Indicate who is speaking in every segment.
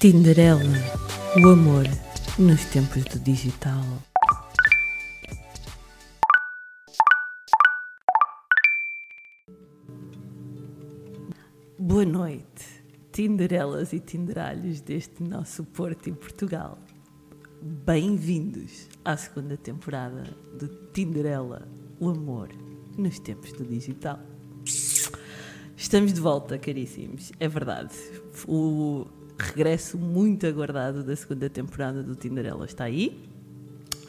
Speaker 1: Tinderela, o amor nos tempos do digital. Boa noite, Tinderelas e Tinderalhos deste nosso Porto em Portugal. Bem-vindos à segunda temporada do Tinderela, o amor nos tempos do digital. Estamos de volta, caríssimos. É verdade. O regresso muito aguardado da segunda temporada do Tinderela está aí.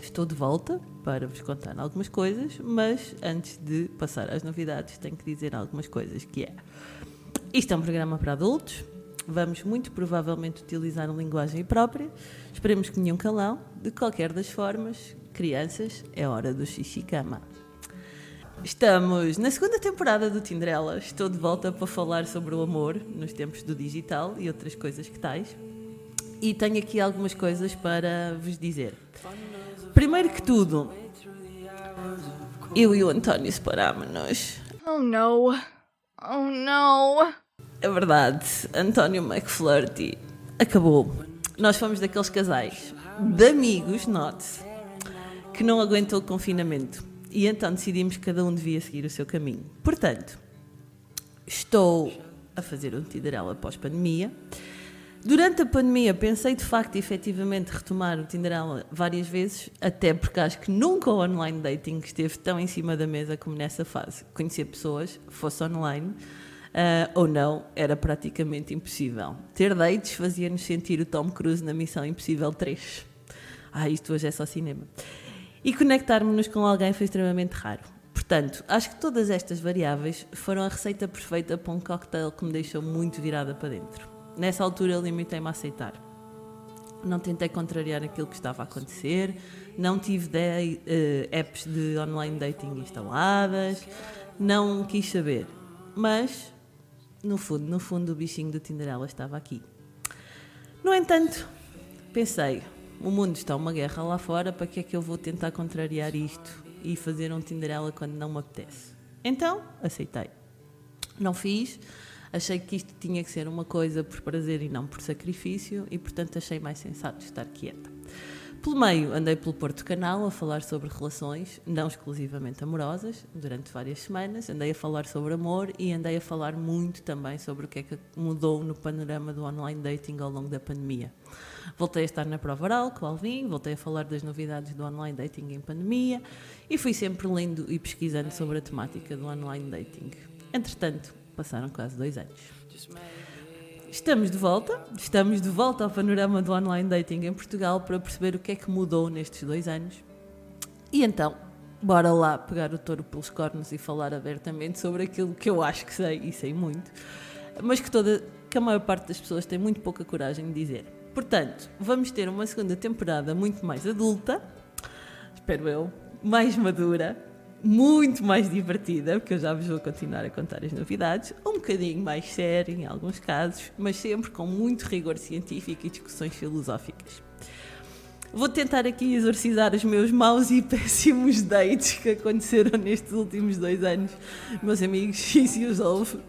Speaker 1: Estou de volta para vos contar algumas coisas, mas antes de passar às novidades, tenho que dizer algumas coisas, que é... Isto é um programa para adultos, vamos muito provavelmente utilizar uma linguagem própria, esperemos que nenhum calão, de qualquer das formas, crianças, é hora do xixi-cama. Estamos na segunda temporada do Tinderela. Estou de volta para falar sobre o amor nos tempos do digital e outras coisas que tais. E tenho aqui algumas coisas para vos dizer. Primeiro que tudo, eu e o António separámos-nos.
Speaker 2: Oh no. Oh no.
Speaker 1: É verdade, António McFlirty acabou. Nós fomos daqueles casais de amigos, note que não aguentou o confinamento e então decidimos que cada um devia seguir o seu caminho. Portanto, estou a fazer um Tinderela pós-pandemia. Durante a pandemia pensei de facto efetivamente retomar o Tinderela várias vezes, até porque acho que nunca o online dating esteve tão em cima da mesa como nessa fase. Conhecer pessoas, fosse online uh, ou não, era praticamente impossível. Ter dates fazia-nos sentir o Tom Cruise na Missão Impossível 3. Ah, isto hoje é só cinema. E conectarmos-nos com alguém foi extremamente raro. Portanto, acho que todas estas variáveis foram a receita perfeita para um cocktail que me deixou muito virada para dentro. Nessa altura, limitei-me a aceitar. Não tentei contrariar aquilo que estava a acontecer, não tive de, uh, apps de online dating instaladas, não quis saber. Mas, no fundo, no fundo, o bichinho do Tinderela estava aqui. No entanto, pensei, o mundo está uma guerra lá fora, para que é que eu vou tentar contrariar isto e fazer um Tinderela quando não me apetece? Então, aceitei. Não fiz, achei que isto tinha que ser uma coisa por prazer e não por sacrifício e, portanto, achei mais sensato estar quieta. Pelo meio, andei pelo Porto Canal a falar sobre relações, não exclusivamente amorosas, durante várias semanas. Andei a falar sobre amor e andei a falar muito também sobre o que é que mudou no panorama do online dating ao longo da pandemia. Voltei a estar na prova oral com o Alvin, voltei a falar das novidades do online dating em pandemia e fui sempre lendo e pesquisando sobre a temática do online dating. Entretanto, passaram quase dois anos. Estamos de volta, estamos de volta ao panorama do online dating em Portugal para perceber o que é que mudou nestes dois anos. E então, bora lá pegar o touro pelos cornos e falar abertamente sobre aquilo que eu acho que sei e sei muito, mas que, toda, que a maior parte das pessoas tem muito pouca coragem de dizer. Portanto, vamos ter uma segunda temporada muito mais adulta, espero eu, mais madura, muito mais divertida, porque eu já vos vou continuar a contar as novidades, um bocadinho mais séria em alguns casos, mas sempre com muito rigor científico e discussões filosóficas. Vou tentar aqui exorcizar os meus maus e péssimos dates que aconteceram nestes últimos dois anos, meus amigos, e se os houve,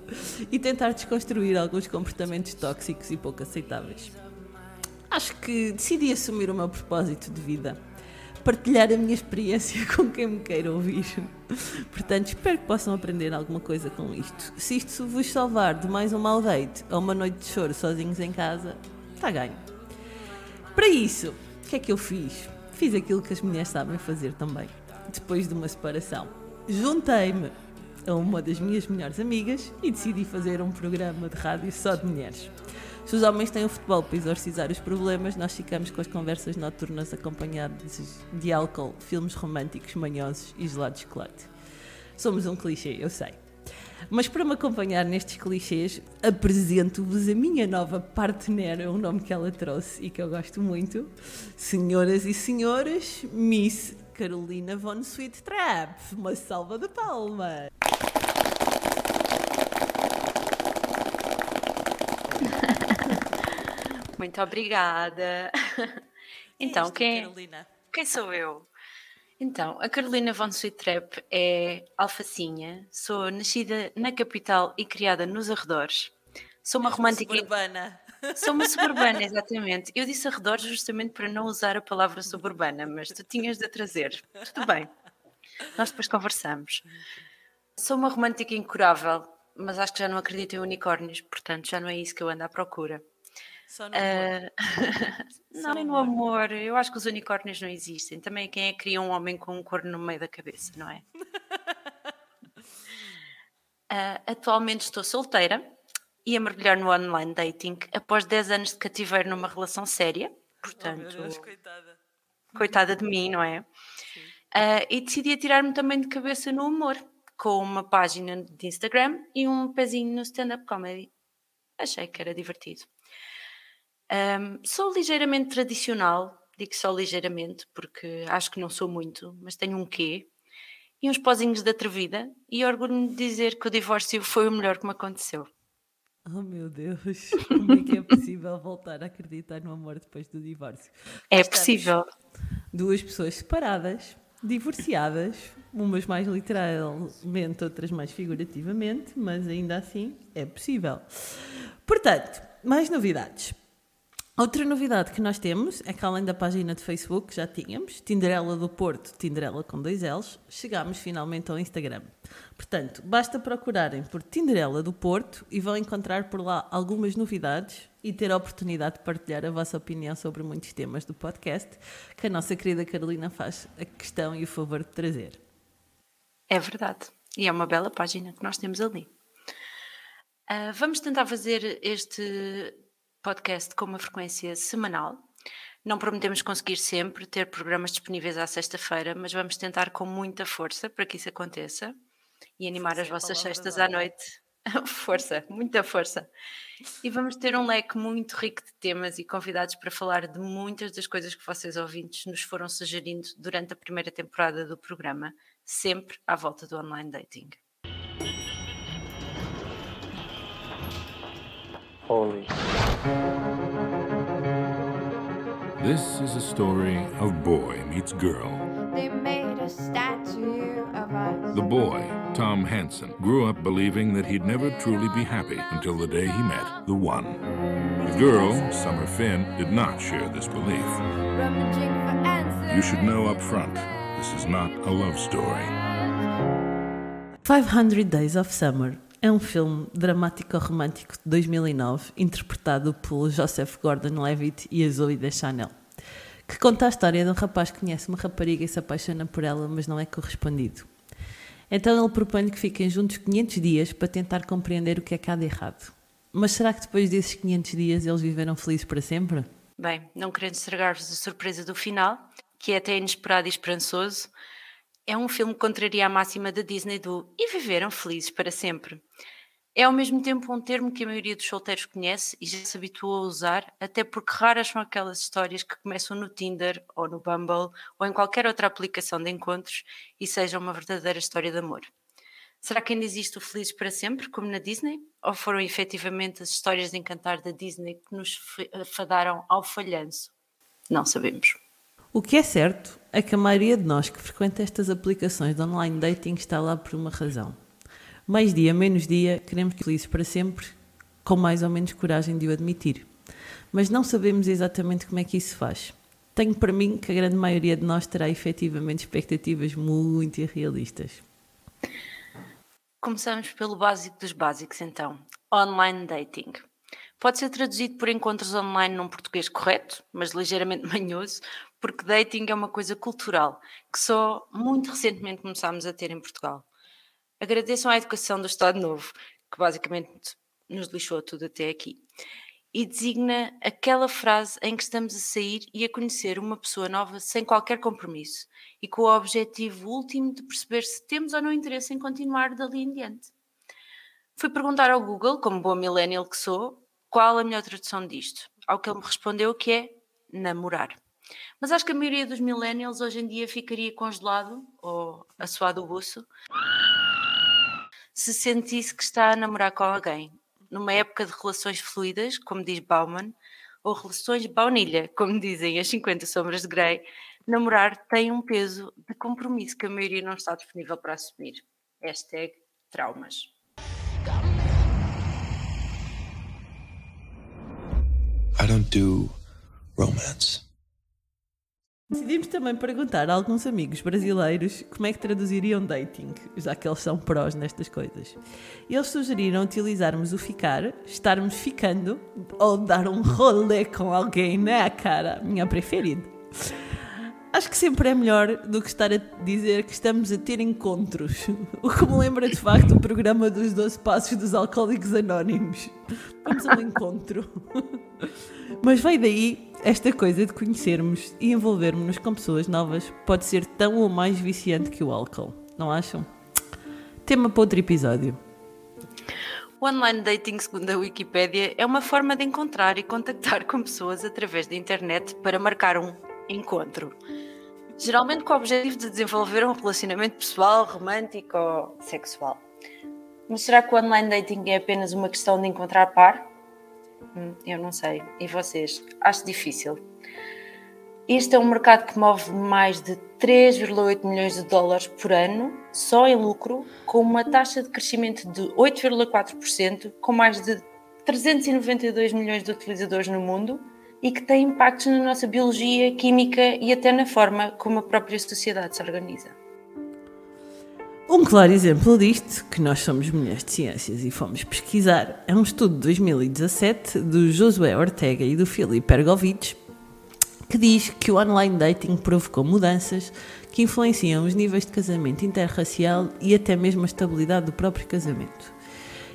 Speaker 1: e tentar desconstruir alguns comportamentos tóxicos e pouco aceitáveis. Acho que decidi assumir o meu propósito de vida. Partilhar a minha experiência com quem me queira ouvir. Portanto, espero que possam aprender alguma coisa com isto. Se isto vos salvar de mais um mau date ou uma noite de choro sozinhos em casa, está ganho. Para isso, o que é que eu fiz? Fiz aquilo que as mulheres sabem fazer também, depois de uma separação. Juntei-me a uma das minhas melhores amigas e decidi fazer um programa de rádio só de mulheres. Se os homens têm o futebol para exorcizar os problemas, nós ficamos com as conversas noturnas acompanhadas de álcool, filmes românticos manhosos e gelados de chocolate. Somos um clichê, eu sei. Mas para me acompanhar nestes clichês, apresento-vos a minha nova partner, é um nome que ela trouxe e que eu gosto muito. Senhoras e senhores, Miss Carolina Von Sweet Trap. Uma salva de palmas!
Speaker 3: Muito obrigada. Então, quem,
Speaker 1: Carolina?
Speaker 3: quem sou eu? Então, a Carolina von Sweetrap é alfacinha, sou nascida na capital e criada nos arredores. Sou uma romântica.
Speaker 1: Suburbana.
Speaker 3: Sou uma suburbana, exatamente. Eu disse arredores justamente para não usar a palavra suburbana, mas tu tinhas de a trazer. Tudo bem. Nós depois conversamos. Sou uma romântica incurável, mas acho que já não acredito em unicórnios, portanto já não é isso que eu ando à procura.
Speaker 1: Só no amor.
Speaker 3: Ah, não, nem no amor. Eu acho que os unicórnios não existem. Também quem é que cria um homem com um corno no meio da cabeça, não é? Ah, atualmente estou solteira e a mergulhar no online dating após 10 anos de cativeiro numa relação séria.
Speaker 1: Oh,
Speaker 3: Portanto,
Speaker 1: meu Deus, coitada.
Speaker 3: coitada de mim, não é? Ah, e decidi atirar-me também de cabeça no humor, com uma página de Instagram e um pezinho no stand-up comedy. Achei que era divertido. Ahm, sou ligeiramente tradicional, digo só ligeiramente, porque acho que não sou muito, mas tenho um quê e uns pozinhos de atrevida e orgulho-me de dizer que o divórcio foi o melhor que me aconteceu.
Speaker 1: Oh meu Deus, como é que é possível voltar a acreditar no amor depois do divórcio?
Speaker 3: É possível.
Speaker 1: Duas pessoas separadas, divorciadas, umas mais literalmente, outras mais figurativamente, mas ainda assim é possível. Portanto, mais novidades. Outra novidade que nós temos é que além da página de Facebook que já tínhamos, Tinderela do Porto, Tinderela com dois L's, chegámos finalmente ao Instagram. Portanto, basta procurarem por Tinderela do Porto e vão encontrar por lá algumas novidades e ter a oportunidade de partilhar a vossa opinião sobre muitos temas do podcast que a nossa querida Carolina faz a questão e o favor de trazer.
Speaker 3: É verdade. E é uma bela página que nós temos ali. Ah, vamos tentar fazer este podcast com uma frequência semanal. Não prometemos conseguir sempre ter programas disponíveis à sexta-feira, mas vamos tentar com muita força para que isso aconteça e animar
Speaker 1: Força
Speaker 3: as vossas sextas à noite. força, muita força. E vamos ter um leque muito rico de temas e convidados para falar de muitas das coisas que vocês ouvintes nos foram sugerindo durante a primeira temporada do programa, sempre à volta do online dating.
Speaker 4: Holy.
Speaker 5: This is a story of boy meets girl.
Speaker 2: They made a statue of us.
Speaker 5: The boy, Tom Hansen, grew up believing that he'd never truly be happy until the day he met the one. The girl, Summer Finn, did not share this belief.
Speaker 2: Rummaging for answers.
Speaker 5: You should know up front, this is not a love story.
Speaker 1: 500 Days of Summer é um filme dramático-romântico de 2009 interpretado pelo Joseph Gordon-Levitt e a Zoe Deschanel, que conta a história de um rapaz que conhece uma rapariga e se apaixona por ela, mas não é correspondido. Então ele propõe que fiquem juntos 500 dias para tentar compreender o que é que há de errado. Mas será que depois desses 500 dias eles viveram felizes para sempre?
Speaker 3: Bem, não querendo estragar-vos a surpresa do final, que é até inesperado e esperançoso, é um filme que contraria a máxima da Disney do e viveram felizes para sempre. É ao mesmo tempo um termo que a maioria dos solteiros conhece e já se habituou a usar, até porque raras são aquelas histórias que começam no Tinder ou no Bumble ou em qualquer outra aplicação de encontros e sejam uma verdadeira história de amor. Será que ainda existe o Felizes para Sempre, como na Disney? Ou foram efetivamente as histórias de encantar da Disney que nos fa- fadaram ao falhanço? Não sabemos.
Speaker 1: O que é certo é que a maioria de nós que frequenta estas aplicações de online dating está lá por uma razão. Mais dia, menos dia, queremos que felizes para sempre, com mais ou menos coragem de o admitir. Mas não sabemos exatamente como é que isso faz. Tenho para mim que a grande maioria de nós terá efetivamente expectativas muito irrealistas.
Speaker 3: Começamos pelo básico dos básicos, então. Online dating. Pode ser traduzido por encontros online num português correto, mas ligeiramente manhoso, porque dating é uma coisa cultural que só muito recentemente começámos a ter em Portugal. Agradeçam à educação do Estado Novo, que basicamente nos lixou tudo até aqui, e designa aquela frase em que estamos a sair e a conhecer uma pessoa nova sem qualquer compromisso e com o objetivo último de perceber se temos ou não interesse em continuar dali em diante. Fui perguntar ao Google, como boa millennial que sou, qual a melhor tradução disto, ao que ele me respondeu que é namorar. Mas acho que a maioria dos millennials hoje em dia ficaria congelado ou assoado o buço se sentisse que está a namorar com alguém, numa época de relações fluidas, como diz Bauman, ou relações baunilha, como dizem as 50 sombras de Grey, namorar tem um peso de compromisso que a maioria não está disponível para assumir. Hashtag traumas.
Speaker 4: don't do romance.
Speaker 1: Decidimos também perguntar a alguns amigos brasileiros como é que traduziriam dating, já que eles são prós nestas coisas. Eles sugeriram utilizarmos o ficar, estarmos ficando ou dar um rolê com alguém, né, cara? Minha preferida. Acho que sempre é melhor do que estar a dizer que estamos a ter encontros. O que me lembra de facto o programa dos 12 Passos dos Alcoólicos Anónimos. Vamos a um encontro. Mas vai daí esta coisa de conhecermos e envolvermos-nos com pessoas novas pode ser tão ou mais viciante que o álcool, não acham? Tema para outro episódio.
Speaker 3: O online dating, segundo a Wikipédia, é uma forma de encontrar e contactar com pessoas através da internet para marcar um encontro. Geralmente com o objetivo de desenvolver um relacionamento pessoal, romântico ou sexual. Mas será que o online dating é apenas uma questão de encontrar par? Hum, eu não sei. E vocês? Acho difícil. Este é um mercado que move mais de 3,8 milhões de dólares por ano, só em lucro, com uma taxa de crescimento de 8,4%, com mais de 392 milhões de utilizadores no mundo e que tem impactos na nossa biologia, química e até na forma como a própria sociedade se organiza.
Speaker 1: Um claro exemplo disto, que nós somos mulheres de ciências e fomos pesquisar, é um estudo de 2017 do Josué Ortega e do Filipe Ergovitch, que diz que o online dating provocou mudanças que influenciam os níveis de casamento interracial e até mesmo a estabilidade do próprio casamento.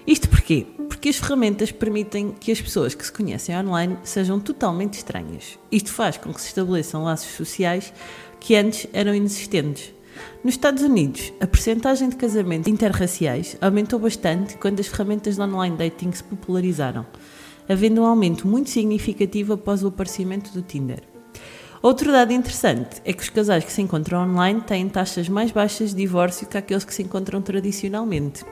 Speaker 1: Isto porquê? Porque as ferramentas permitem que as pessoas que se conhecem online sejam totalmente estranhas. Isto faz com que se estabeleçam laços sociais que antes eram inexistentes. Nos Estados Unidos, a percentagem de casamentos interraciais aumentou bastante quando as ferramentas de online dating se popularizaram, havendo um aumento muito significativo após o aparecimento do Tinder. Outro dado interessante é que os casais que se encontram online têm taxas mais baixas de divórcio que aqueles que se encontram tradicionalmente.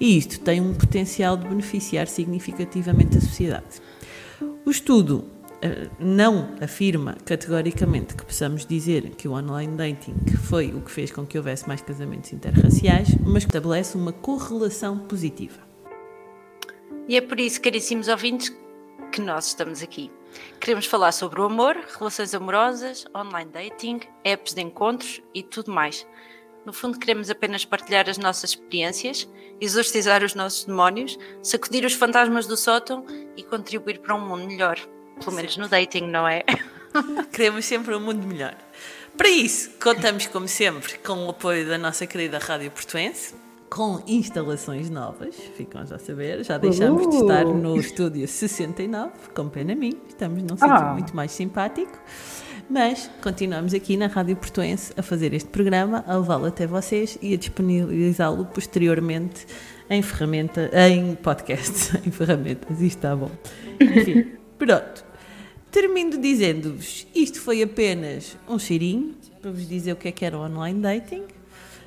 Speaker 1: E isto tem um potencial de beneficiar significativamente a sociedade. O estudo não afirma categoricamente que possamos dizer que o online dating foi o que fez com que houvesse mais casamentos interraciais, mas estabelece uma correlação positiva.
Speaker 3: E é por isso, caríssimos ouvintes, que nós estamos aqui. Queremos falar sobre o amor, relações amorosas, online dating, apps de encontros e tudo mais. No fundo, queremos apenas partilhar as nossas experiências, exorcizar os nossos demónios, sacudir os fantasmas do sótão e contribuir para um mundo melhor. Pelo menos no dating, não é?
Speaker 1: Queremos sempre um mundo melhor. Para isso, contamos, como sempre, com o apoio da nossa querida Rádio Portuense, com instalações novas, ficam já a saber. Já deixámos de estar no estúdio 69, com pena a mim, estamos num sítio
Speaker 6: Ah.
Speaker 1: muito mais simpático. Mas continuamos aqui na Rádio Portuense a fazer este programa, a levá-lo até vocês e a disponibilizá-lo posteriormente em ferramenta, em podcast, em ferramentas. Isto está bom. Enfim, pronto. Termino dizendo-vos, isto foi apenas um cheirinho para vos dizer o que é que era o online dating.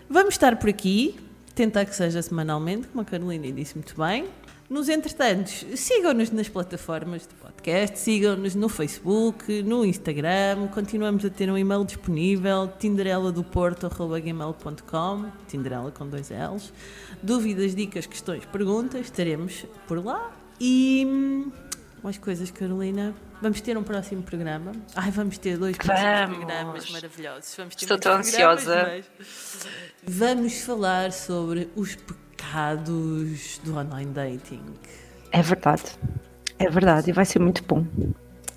Speaker 1: Vamos estar por aqui, tentar que seja semanalmente, como a Carolina disse muito bem. Nos entretantos, sigam-nos nas plataformas de podcast, sigam-nos no Facebook, no Instagram, continuamos a ter um e-mail disponível, tindereladoporto.gmail.com, tinderela com dois L's. Dúvidas, dicas, questões, perguntas, estaremos por lá. E mais coisas, Carolina. Vamos ter um próximo programa. Ai, vamos ter dois próximos
Speaker 3: Vamos.
Speaker 1: programas maravilhosos. Vamos ter
Speaker 3: Estou tão ansiosa.
Speaker 1: mas- Vamos falar sobre os pecados do online dating.
Speaker 6: É verdade. É verdade, e vai ser muito bom.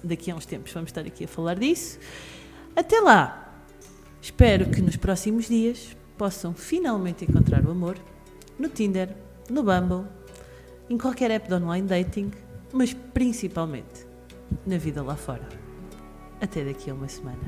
Speaker 1: Daqui a uns tempos vamos estar aqui a falar disso. Até lá, espero que nos próximos dias possam finalmente encontrar o amor no Tinder, no Bumble, em qualquer app de online dating, mas principalmente na vida lá fora. Até daqui a uma semana.